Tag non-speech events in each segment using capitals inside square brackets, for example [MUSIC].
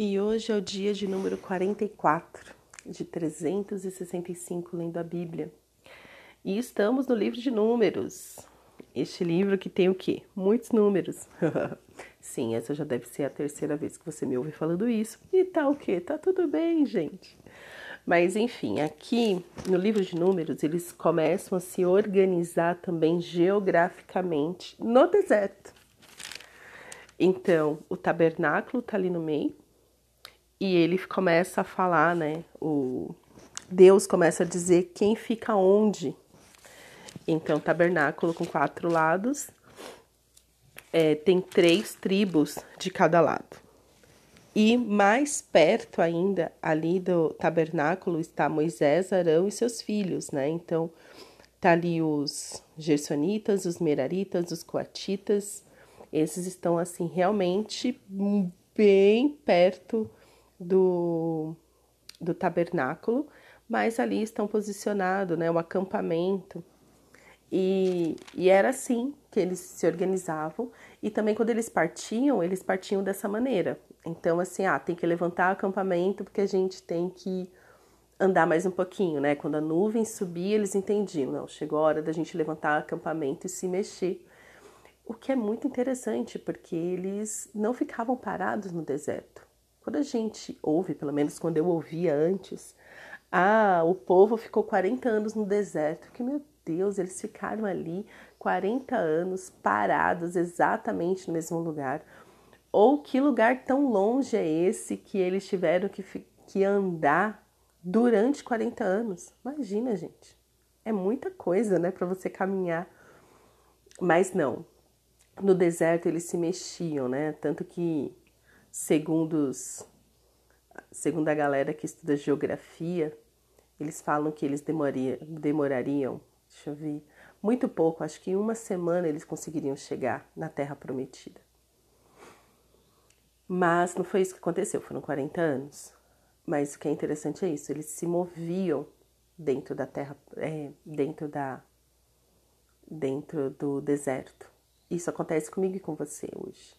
E hoje é o dia de número 44 de 365 lendo a Bíblia. E estamos no livro de números. Este livro que tem o quê? Muitos números. [LAUGHS] Sim, essa já deve ser a terceira vez que você me ouve falando isso. E tá o quê? Tá tudo bem, gente. Mas enfim, aqui no livro de números, eles começam a se organizar também geograficamente no deserto. Então, o tabernáculo tá ali no meio, e ele começa a falar, né? O Deus começa a dizer quem fica onde. Então, tabernáculo com quatro lados, é, tem três tribos de cada lado. E mais perto ainda, ali do tabernáculo, está Moisés, Arão e seus filhos, né? Então, tá ali os gersonitas, os meraritas, os coatitas. Esses estão, assim, realmente bem perto do, do tabernáculo, mas ali estão posicionados, né, o acampamento. E, e era assim que eles se organizavam. E também quando eles partiam, eles partiam dessa maneira. Então, assim, ah, tem que levantar o acampamento porque a gente tem que andar mais um pouquinho, né? Quando a nuvem subia, eles entendiam, não, chegou a hora da gente levantar o acampamento e se mexer. O que é muito interessante, porque eles não ficavam parados no deserto. Quando a gente ouve, pelo menos quando eu ouvia antes, ah, o povo ficou 40 anos no deserto. Que meu Deus, eles ficaram ali 40 anos parados exatamente no mesmo lugar. Ou que lugar tão longe é esse que eles tiveram que, que andar durante 40 anos? Imagina, gente. É muita coisa, né, para você caminhar. Mas não. No deserto eles se mexiam, né? Tanto que segundo, os, segundo a galera que estuda geografia, eles falam que eles demoria, demorariam, deixa eu ver, muito pouco, acho que em uma semana eles conseguiriam chegar na Terra Prometida. Mas não foi isso que aconteceu, foram 40 anos. Mas o que é interessante é isso, eles se moviam dentro da terra, é, dentro da, dentro do deserto. Isso acontece comigo e com você hoje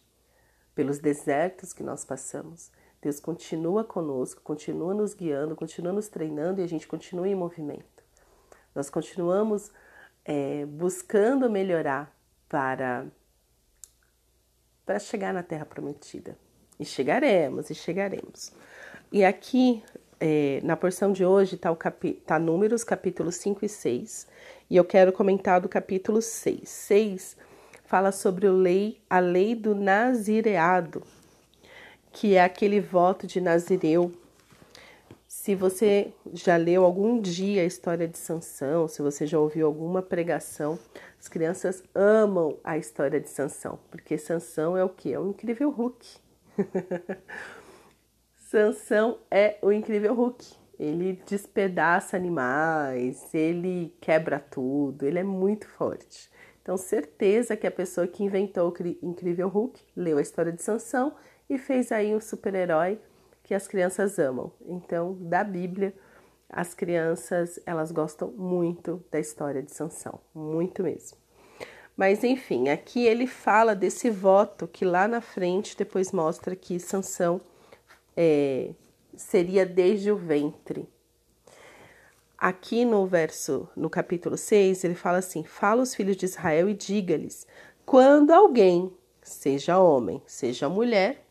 pelos desertos que nós passamos. Deus continua conosco, continua nos guiando, continua nos treinando e a gente continua em movimento. Nós continuamos é, buscando melhorar para, para chegar na Terra Prometida. E chegaremos, e chegaremos. E aqui, é, na porção de hoje, está tá Números, capítulo 5 e 6. E eu quero comentar do capítulo 6. 6 fala sobre o lei, a lei do nazireado, que é aquele voto de Nazireu. Se você já leu algum dia a história de Sansão, se você já ouviu alguma pregação, as crianças amam a história de Sansão, porque Sansão é o que? É o incrível Hulk. [LAUGHS] Sansão é o incrível Hulk. Ele despedaça animais, ele quebra tudo, ele é muito forte. Então, certeza que a pessoa que inventou o Incrível Hulk leu a história de Sansão e fez aí um super-herói que as crianças amam. Então, da Bíblia, as crianças, elas gostam muito da história de Sansão, muito mesmo. Mas enfim, aqui ele fala desse voto que lá na frente depois mostra que Sansão é, seria desde o ventre. Aqui no verso, no capítulo 6, ele fala assim: Fala os filhos de Israel e diga-lhes: quando alguém, seja homem, seja mulher,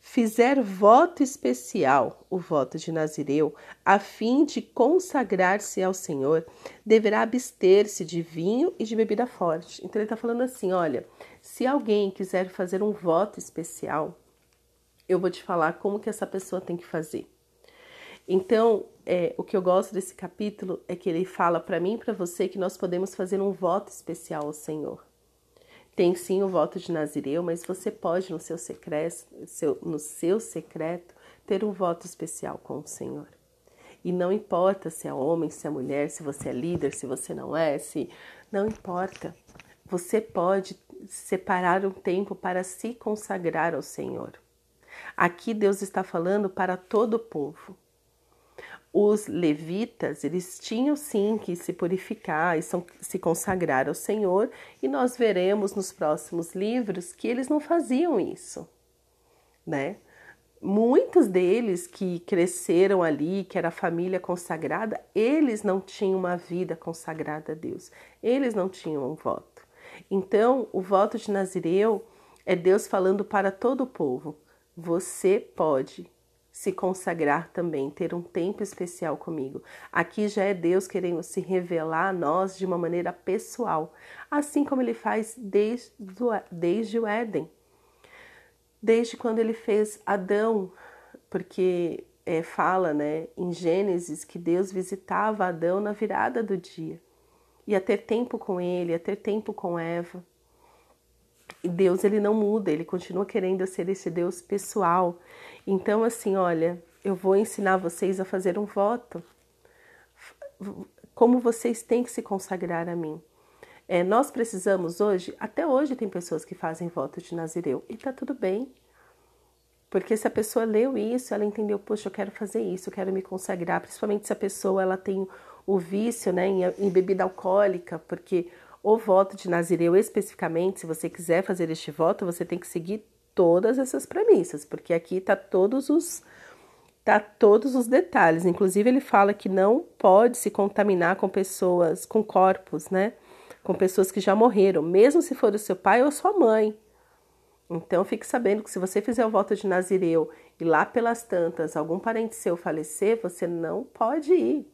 fizer voto especial, o voto de Nazireu, a fim de consagrar-se ao Senhor, deverá abster-se de vinho e de bebida forte. Então ele está falando assim: olha, se alguém quiser fazer um voto especial, eu vou te falar como que essa pessoa tem que fazer. Então, é, o que eu gosto desse capítulo é que ele fala para mim e para você que nós podemos fazer um voto especial ao Senhor. Tem sim o voto de Nazireu, mas você pode no seu secreto, seu, no seu secreto, ter um voto especial com o Senhor. E não importa se é homem, se é mulher, se você é líder, se você não é, se não importa. Você pode separar um tempo para se consagrar ao Senhor. Aqui Deus está falando para todo o povo os levitas, eles tinham sim que se purificar e se consagrar ao Senhor, e nós veremos nos próximos livros que eles não faziam isso, né? muitos deles que cresceram ali, que era a família consagrada, eles não tinham uma vida consagrada a Deus. Eles não tinham um voto. Então, o voto de Nazireu é Deus falando para todo o povo: você pode se consagrar também, ter um tempo especial comigo. Aqui já é Deus querendo se revelar a nós de uma maneira pessoal, assim como ele faz desde, desde o Éden desde quando ele fez Adão, porque é, fala né, em Gênesis que Deus visitava Adão na virada do dia. Ia ter tempo com ele, ia ter tempo com Eva. Deus ele não muda, ele continua querendo ser esse Deus pessoal. Então, assim, olha, eu vou ensinar vocês a fazer um voto. Como vocês têm que se consagrar a mim. É, nós precisamos hoje, até hoje tem pessoas que fazem voto de Nazireu e tá tudo bem. Porque se a pessoa leu isso, ela entendeu, poxa, eu quero fazer isso, eu quero me consagrar, principalmente se a pessoa ela tem o vício né, em, em bebida alcoólica, porque o voto de Nazireu especificamente, se você quiser fazer este voto, você tem que seguir todas essas premissas, porque aqui tá todos os tá todos os detalhes. Inclusive ele fala que não pode se contaminar com pessoas com corpos, né? com pessoas que já morreram, mesmo se for o seu pai ou sua mãe. Então fique sabendo que se você fizer o voto de Nazireu e lá pelas tantas algum parente seu falecer, você não pode ir.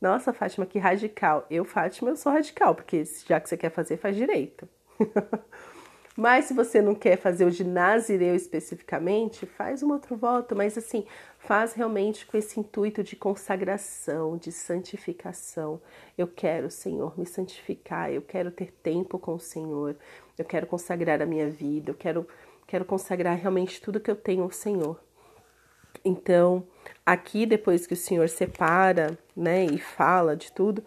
Nossa, Fátima, que radical. Eu, Fátima, eu sou radical, porque já que você quer fazer, faz direito. [LAUGHS] Mas se você não quer fazer o de Nazireu especificamente, faz um outro voto, mas assim, faz realmente com esse intuito de consagração, de santificação. Eu quero, Senhor, me santificar, eu quero ter tempo com o Senhor, eu quero consagrar a minha vida, eu quero, quero consagrar realmente tudo que eu tenho ao Senhor. Então, aqui depois que o Senhor separa, né, e fala de tudo,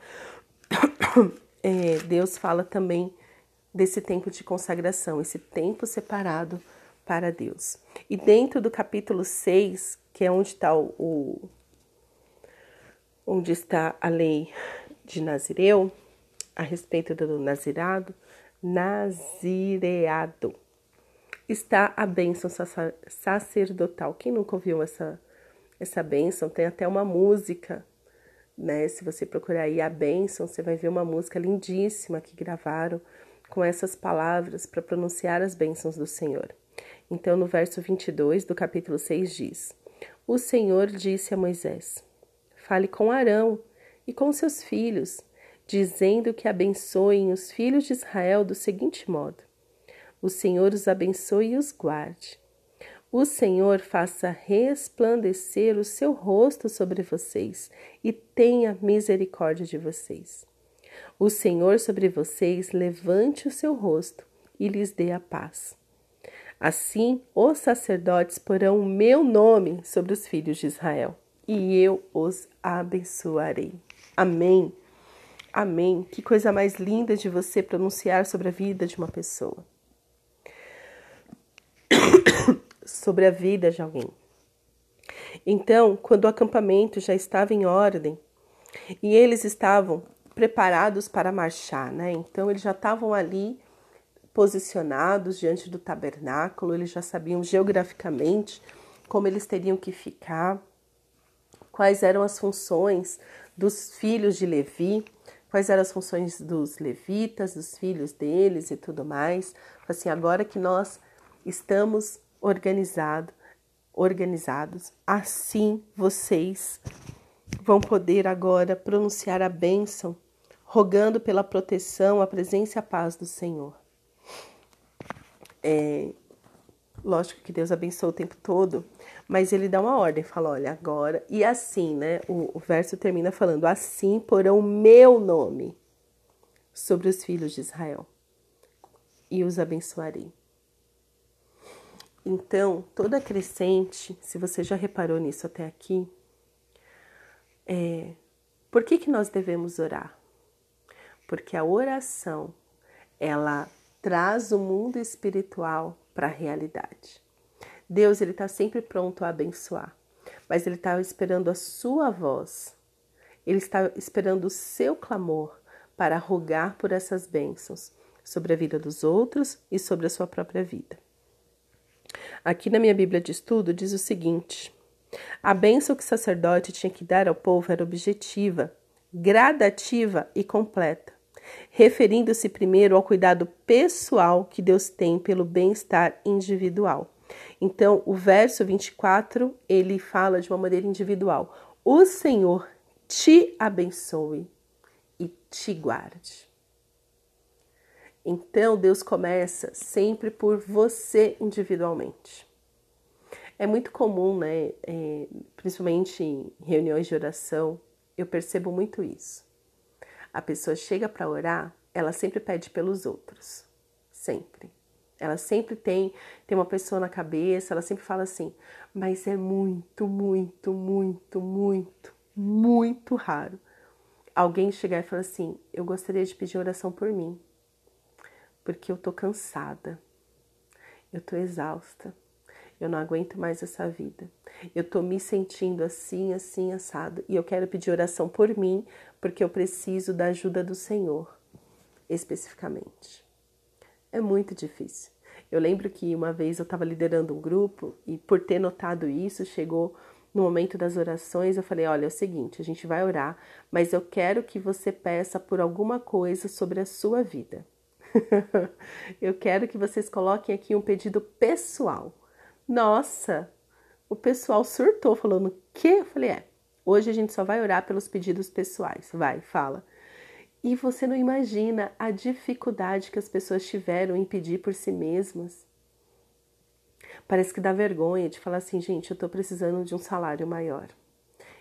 [COUGHS] é, Deus fala também desse tempo de consagração, esse tempo separado para Deus. E dentro do capítulo 6, que é onde está o, onde está a lei de Nazireu, a respeito do nazirado, nazireado, está a bênção sacerdotal. Quem nunca ouviu essa, essa bênção? Tem até uma música, né? Se você procurar aí a bênção, você vai ver uma música lindíssima que gravaram com essas palavras para pronunciar as bênçãos do Senhor. Então, no verso 22 do capítulo 6 diz: O Senhor disse a Moisés: Fale com Arão e com seus filhos, dizendo que abençoem os filhos de Israel do seguinte modo: O Senhor os abençoe e os guarde. O Senhor faça resplandecer o seu rosto sobre vocês e tenha misericórdia de vocês. O Senhor sobre vocês levante o seu rosto e lhes dê a paz. Assim, os sacerdotes porão o meu nome sobre os filhos de Israel, e eu os abençoarei. Amém. Amém. Que coisa mais linda de você pronunciar sobre a vida de uma pessoa. Sobre a vida de alguém. Então, quando o acampamento já estava em ordem e eles estavam preparados para marchar, né? Então eles já estavam ali posicionados diante do tabernáculo, eles já sabiam geograficamente como eles teriam que ficar, quais eram as funções dos filhos de Levi, quais eram as funções dos levitas, dos filhos deles e tudo mais. Assim, agora que nós estamos organizado, organizados, assim vocês vão poder agora pronunciar a bênção rogando pela proteção, a presença e a paz do Senhor. É, lógico que Deus abençoa o tempo todo, mas ele dá uma ordem, fala, olha, agora, e assim, né? O, o verso termina falando, assim porão o meu nome sobre os filhos de Israel e os abençoarei. Então, toda crescente, se você já reparou nisso até aqui, é, por que, que nós devemos orar? porque a oração ela traz o mundo espiritual para a realidade. Deus ele está sempre pronto a abençoar, mas ele está esperando a sua voz. Ele está esperando o seu clamor para rogar por essas bênçãos sobre a vida dos outros e sobre a sua própria vida. Aqui na minha Bíblia de estudo diz o seguinte: a bênção que o sacerdote tinha que dar ao povo era objetiva, gradativa e completa, referindo-se primeiro ao cuidado pessoal que Deus tem pelo bem-estar individual. Então, o verso 24, ele fala de uma maneira individual: O Senhor te abençoe e te guarde. Então, Deus começa sempre por você individualmente. É muito comum, né, é, principalmente em reuniões de oração, eu percebo muito isso. A pessoa chega para orar, ela sempre pede pelos outros. Sempre. Ela sempre tem, tem uma pessoa na cabeça, ela sempre fala assim, mas é muito, muito, muito, muito, muito raro alguém chegar e falar assim: Eu gostaria de pedir oração por mim, porque eu tô cansada, eu tô exausta, eu não aguento mais essa vida, eu tô me sentindo assim, assim, assado, e eu quero pedir oração por mim, porque eu preciso da ajuda do Senhor, especificamente. É muito difícil. Eu lembro que uma vez eu estava liderando um grupo e por ter notado isso, chegou no momento das orações, eu falei: olha, é o seguinte, a gente vai orar, mas eu quero que você peça por alguma coisa sobre a sua vida. [LAUGHS] eu quero que vocês coloquem aqui um pedido pessoal. Nossa, o pessoal surtou, falando: que? Eu falei: é, hoje a gente só vai orar pelos pedidos pessoais. Vai, fala. E você não imagina a dificuldade que as pessoas tiveram em pedir por si mesmas. Parece que dá vergonha de falar assim, gente, eu estou precisando de um salário maior.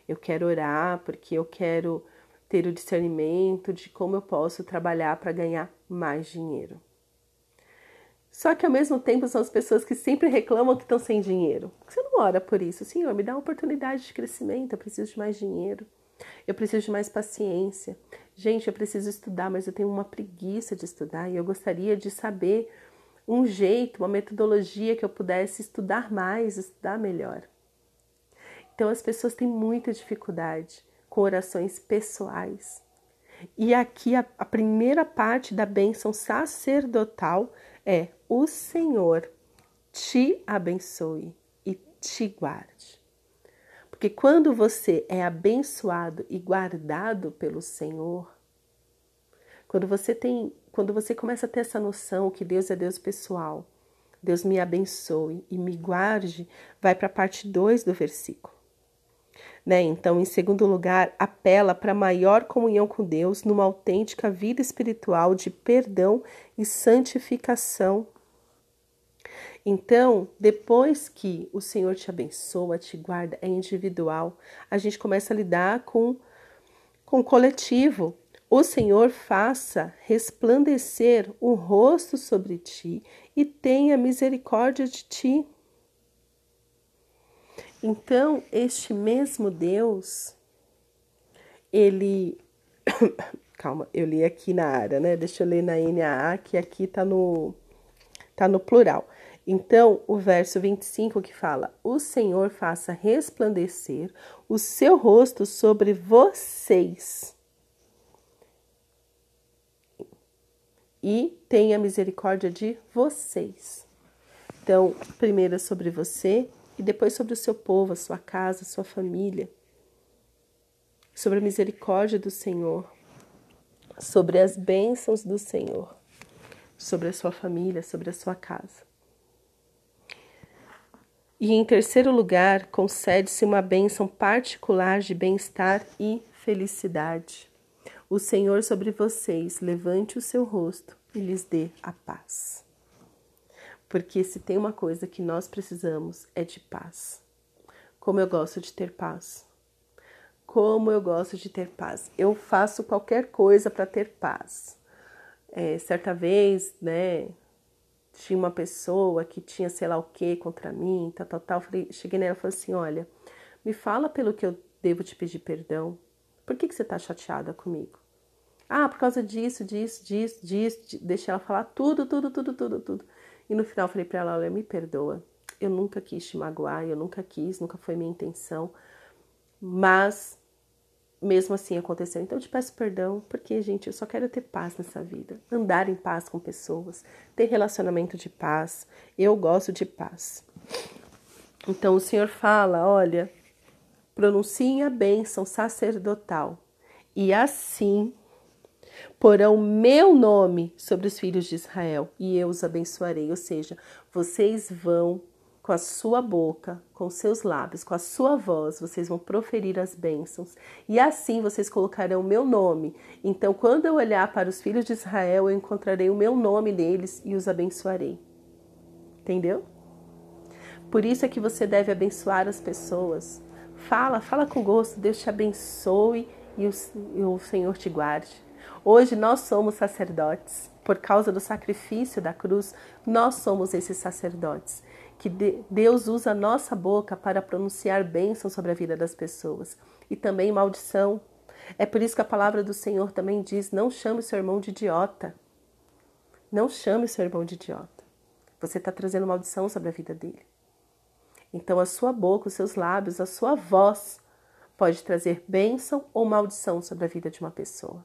Eu quero orar porque eu quero ter o discernimento de como eu posso trabalhar para ganhar mais dinheiro. Só que ao mesmo tempo são as pessoas que sempre reclamam que estão sem dinheiro. Você não ora por isso, Senhor, me dá uma oportunidade de crescimento, eu preciso de mais dinheiro. Eu preciso de mais paciência. Gente, eu preciso estudar, mas eu tenho uma preguiça de estudar e eu gostaria de saber um jeito, uma metodologia que eu pudesse estudar mais, estudar melhor. Então as pessoas têm muita dificuldade com orações pessoais. E aqui a, a primeira parte da bênção sacerdotal é: o Senhor te abençoe e te guarde. Porque quando você é abençoado e guardado pelo Senhor, quando você tem quando você começa a ter essa noção que Deus é Deus pessoal, Deus me abençoe e me guarde, vai para a parte 2 do versículo. Né? Então, em segundo lugar, apela para maior comunhão com Deus numa autêntica vida espiritual de perdão e santificação. Então, depois que o Senhor te abençoa, te guarda, é individual, a gente começa a lidar com, com o coletivo, o Senhor faça resplandecer o rosto sobre ti e tenha misericórdia de ti. Então, este mesmo Deus, ele. [COUGHS] Calma, eu li aqui na área, né? Deixa eu ler na NAA, que aqui tá no, tá no plural. Então, o verso 25 que fala: O Senhor faça resplandecer o seu rosto sobre vocês e tenha misericórdia de vocês. Então, primeiro é sobre você e depois sobre o seu povo, a sua casa, a sua família. Sobre a misericórdia do Senhor, sobre as bênçãos do Senhor, sobre a sua família, sobre a sua casa. E em terceiro lugar, concede-se uma bênção particular de bem-estar e felicidade. O Senhor sobre vocês levante o seu rosto e lhes dê a paz. Porque se tem uma coisa que nós precisamos é de paz. Como eu gosto de ter paz. Como eu gosto de ter paz. Eu faço qualquer coisa para ter paz. É, certa vez, né, tinha uma pessoa que tinha sei lá o que contra mim, tal, tal, tal. Falei, cheguei nela e falei assim: olha, me fala pelo que eu devo te pedir perdão. Por que, que você está chateada comigo? Ah, por causa disso, disso, disso, disso. Deixei ela falar tudo, tudo, tudo, tudo, tudo. E no final eu falei para ela: olha, me perdoa. Eu nunca quis te magoar, eu nunca quis, nunca foi minha intenção. Mas mesmo assim aconteceu. Então eu te peço perdão, porque, gente, eu só quero ter paz nessa vida. Andar em paz com pessoas, ter relacionamento de paz. Eu gosto de paz. Então o Senhor fala: olha, pronunciem a bênção sacerdotal, e assim porão meu nome sobre os filhos de Israel, e eu os abençoarei. Ou seja, vocês vão com a sua boca, com seus lábios, com a sua voz, vocês vão proferir as bênçãos, e assim vocês colocarão o meu nome. Então, quando eu olhar para os filhos de Israel, eu encontrarei o meu nome neles e os abençoarei. Entendeu? Por isso é que você deve abençoar as pessoas. Fala, fala com gosto, Deus te abençoe e o, e o Senhor te guarde. Hoje nós somos sacerdotes. Por causa do sacrifício da cruz, nós somos esses sacerdotes que Deus usa a nossa boca para pronunciar bênção sobre a vida das pessoas e também maldição. É por isso que a palavra do Senhor também diz: não chame seu irmão de idiota. Não chame seu irmão de idiota. Você está trazendo maldição sobre a vida dele. Então, a sua boca, os seus lábios, a sua voz pode trazer bênção ou maldição sobre a vida de uma pessoa.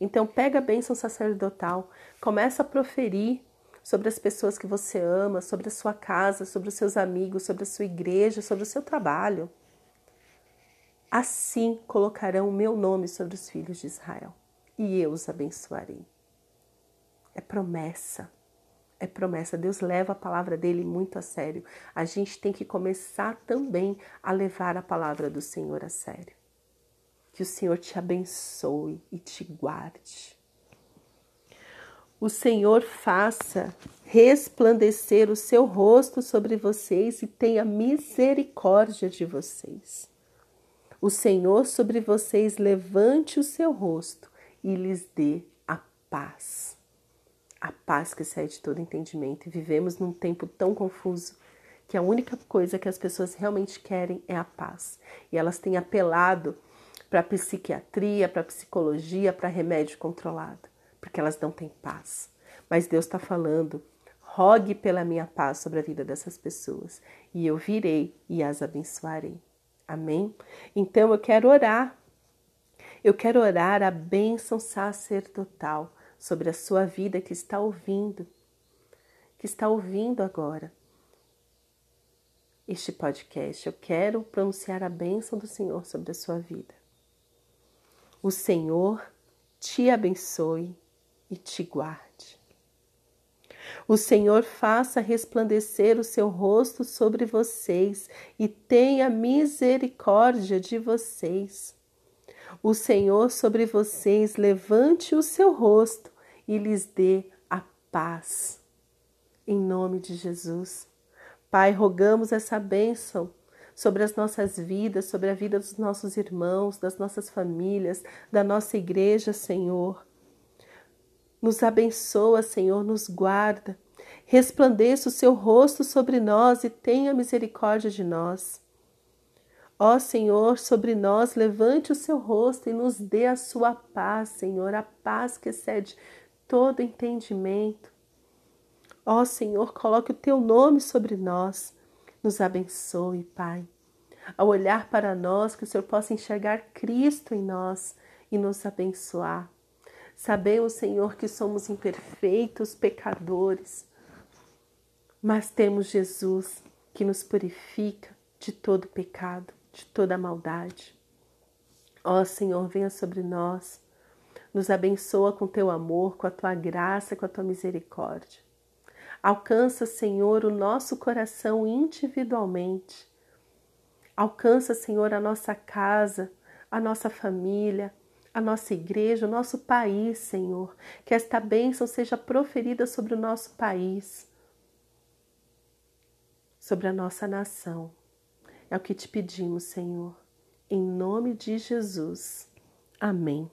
Então, pega a bênção sacerdotal, começa a proferir sobre as pessoas que você ama, sobre a sua casa, sobre os seus amigos, sobre a sua igreja, sobre o seu trabalho. Assim colocarão o meu nome sobre os filhos de Israel, e eu os abençoarei. É promessa. É promessa. Deus leva a palavra dele muito a sério. A gente tem que começar também a levar a palavra do Senhor a sério. Que o Senhor te abençoe e te guarde o Senhor faça resplandecer o seu rosto sobre vocês e tenha misericórdia de vocês. O Senhor sobre vocês levante o seu rosto e lhes dê a paz. A paz que sai de todo entendimento. E vivemos num tempo tão confuso que a única coisa que as pessoas realmente querem é a paz. E elas têm apelado para psiquiatria, para psicologia, para remédio controlado porque elas não têm paz. Mas Deus está falando: rogue pela minha paz sobre a vida dessas pessoas, e eu virei e as abençoarei. Amém? Então eu quero orar. Eu quero orar a bênção sacerdotal sobre a sua vida que está ouvindo, que está ouvindo agora este podcast. Eu quero pronunciar a bênção do Senhor sobre a sua vida. O Senhor te abençoe e te guarde. O Senhor faça resplandecer o seu rosto sobre vocês e tenha misericórdia de vocês. O Senhor sobre vocês levante o seu rosto e lhes dê a paz. Em nome de Jesus. Pai, rogamos essa bênção sobre as nossas vidas, sobre a vida dos nossos irmãos, das nossas famílias, da nossa igreja, Senhor. Nos abençoa, Senhor, nos guarda. Resplandeça o seu rosto sobre nós e tenha misericórdia de nós. Ó Senhor, sobre nós levante o seu rosto e nos dê a sua paz, Senhor, a paz que excede todo entendimento. Ó Senhor, coloque o teu nome sobre nós. Nos abençoe, Pai. Ao olhar para nós, que o Senhor possa enxergar Cristo em nós e nos abençoar. Sabemos, Senhor, que somos imperfeitos, pecadores, mas temos Jesus que nos purifica de todo pecado, de toda maldade. Ó Senhor, venha sobre nós, nos abençoa com teu amor, com a tua graça, com a tua misericórdia. Alcança, Senhor, o nosso coração individualmente. Alcança, Senhor, a nossa casa, a nossa família, a nossa igreja, o nosso país, Senhor. Que esta bênção seja proferida sobre o nosso país, sobre a nossa nação. É o que te pedimos, Senhor. Em nome de Jesus. Amém.